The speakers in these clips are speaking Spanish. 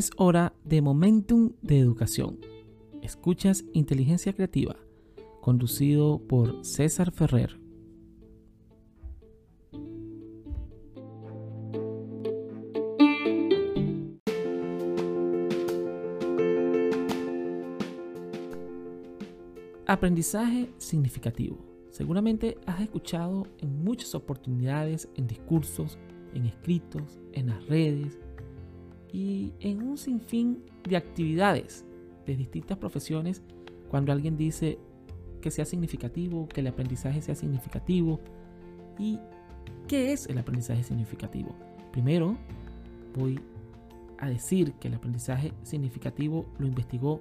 Es hora de Momentum de Educación. Escuchas Inteligencia Creativa, conducido por César Ferrer. Aprendizaje significativo. Seguramente has escuchado en muchas oportunidades, en discursos, en escritos, en las redes y en un sinfín de actividades de distintas profesiones cuando alguien dice que sea significativo, que el aprendizaje sea significativo. ¿Y qué es el aprendizaje significativo? Primero, voy a decir que el aprendizaje significativo lo investigó,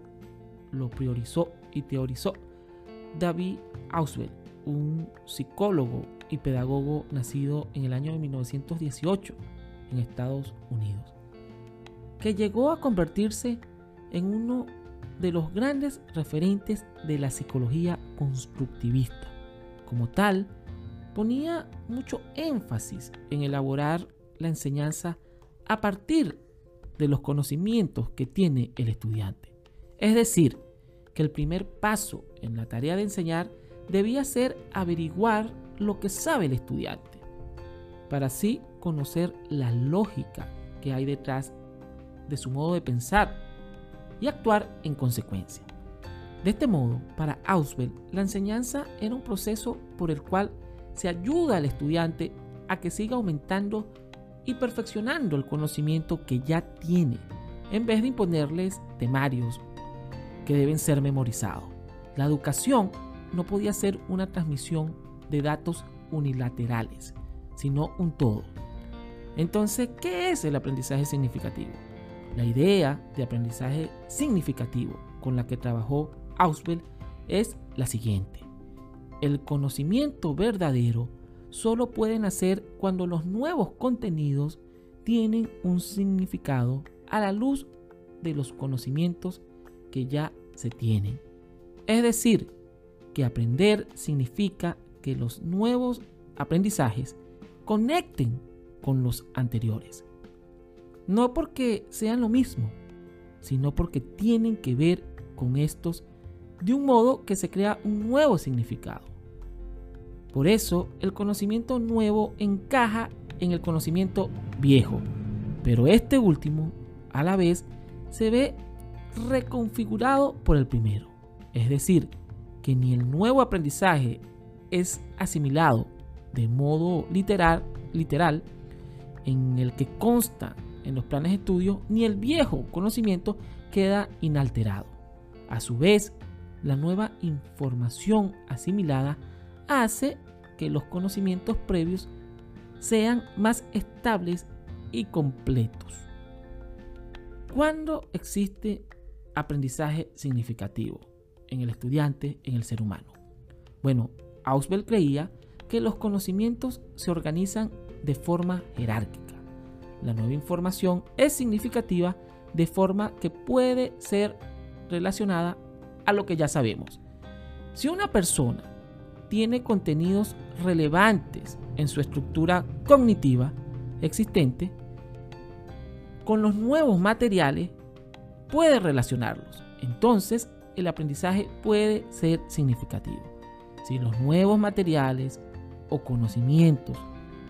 lo priorizó y teorizó David Auswell, un psicólogo y pedagogo nacido en el año de 1918 en Estados Unidos, que llegó a convertirse en uno de los grandes referentes de la psicología constructivista. Como tal, ponía mucho énfasis en elaborar la enseñanza a partir de los conocimientos que tiene el estudiante. Es decir, que el primer paso en la tarea de enseñar debía ser averiguar lo que sabe el estudiante, para así conocer la lógica que hay detrás de su modo de pensar y actuar en consecuencia. De este modo, para Auswell, la enseñanza era un proceso por el cual se ayuda al estudiante a que siga aumentando y perfeccionando el conocimiento que ya tiene, en vez de imponerles temarios que deben ser memorizados. La educación no podía ser una transmisión de datos unilaterales, sino un todo. Entonces, ¿qué es el aprendizaje significativo? La idea de aprendizaje significativo con la que trabajó Auswell es la siguiente. El conocimiento verdadero solo puede nacer cuando los nuevos contenidos tienen un significado a la luz de los conocimientos que ya se tienen. Es decir, que aprender significa que los nuevos aprendizajes conecten con los anteriores. No porque sean lo mismo, sino porque tienen que ver con estos de un modo que se crea un nuevo significado. Por eso el conocimiento nuevo encaja en el conocimiento viejo, pero este último a la vez se ve reconfigurado por el primero. Es decir, que ni el nuevo aprendizaje es asimilado de modo literal, literal en el que consta en los planes de estudio, ni el viejo conocimiento queda inalterado. A su vez, la nueva información asimilada hace que los conocimientos previos sean más estables y completos. Cuando existe aprendizaje significativo en el estudiante, en el ser humano? Bueno, Auswell creía que los conocimientos se organizan de forma jerárquica. La nueva información es significativa de forma que puede ser relacionada a lo que ya sabemos. Si una persona tiene contenidos relevantes en su estructura cognitiva existente, con los nuevos materiales puede relacionarlos. Entonces, el aprendizaje puede ser significativo. Si los nuevos materiales o conocimientos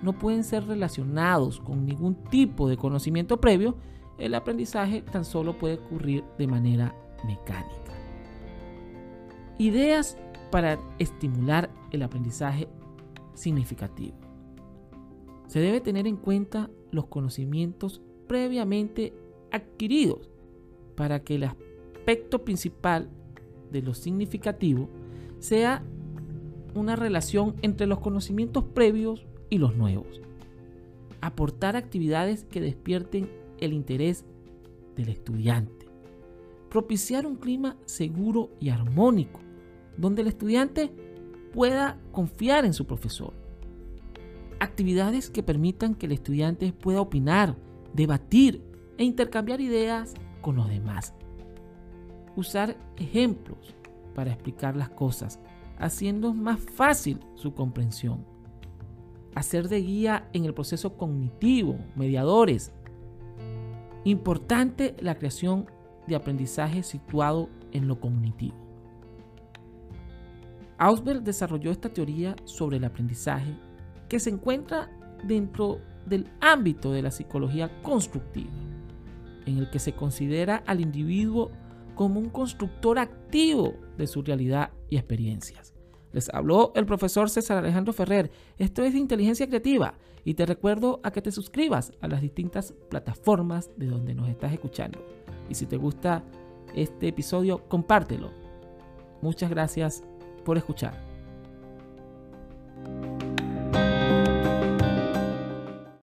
no pueden ser relacionados con ningún tipo de conocimiento previo, el aprendizaje tan solo puede ocurrir de manera mecánica. Ideas para estimular el aprendizaje significativo. Se debe tener en cuenta los conocimientos previamente adquiridos para que el aspecto principal de lo significativo sea una relación entre los conocimientos previos y los nuevos. Aportar actividades que despierten el interés del estudiante. Propiciar un clima seguro y armónico, donde el estudiante pueda confiar en su profesor. Actividades que permitan que el estudiante pueda opinar, debatir e intercambiar ideas con los demás. Usar ejemplos para explicar las cosas, haciendo más fácil su comprensión. Hacer de guía en el proceso cognitivo, mediadores. Importante la creación de aprendizaje situado en lo cognitivo. Ausberg desarrolló esta teoría sobre el aprendizaje que se encuentra dentro del ámbito de la psicología constructiva, en el que se considera al individuo como un constructor activo de su realidad y experiencias. Les habló el profesor César Alejandro Ferrer. Esto es Inteligencia Creativa y te recuerdo a que te suscribas a las distintas plataformas de donde nos estás escuchando. Y si te gusta este episodio, compártelo. Muchas gracias por escuchar.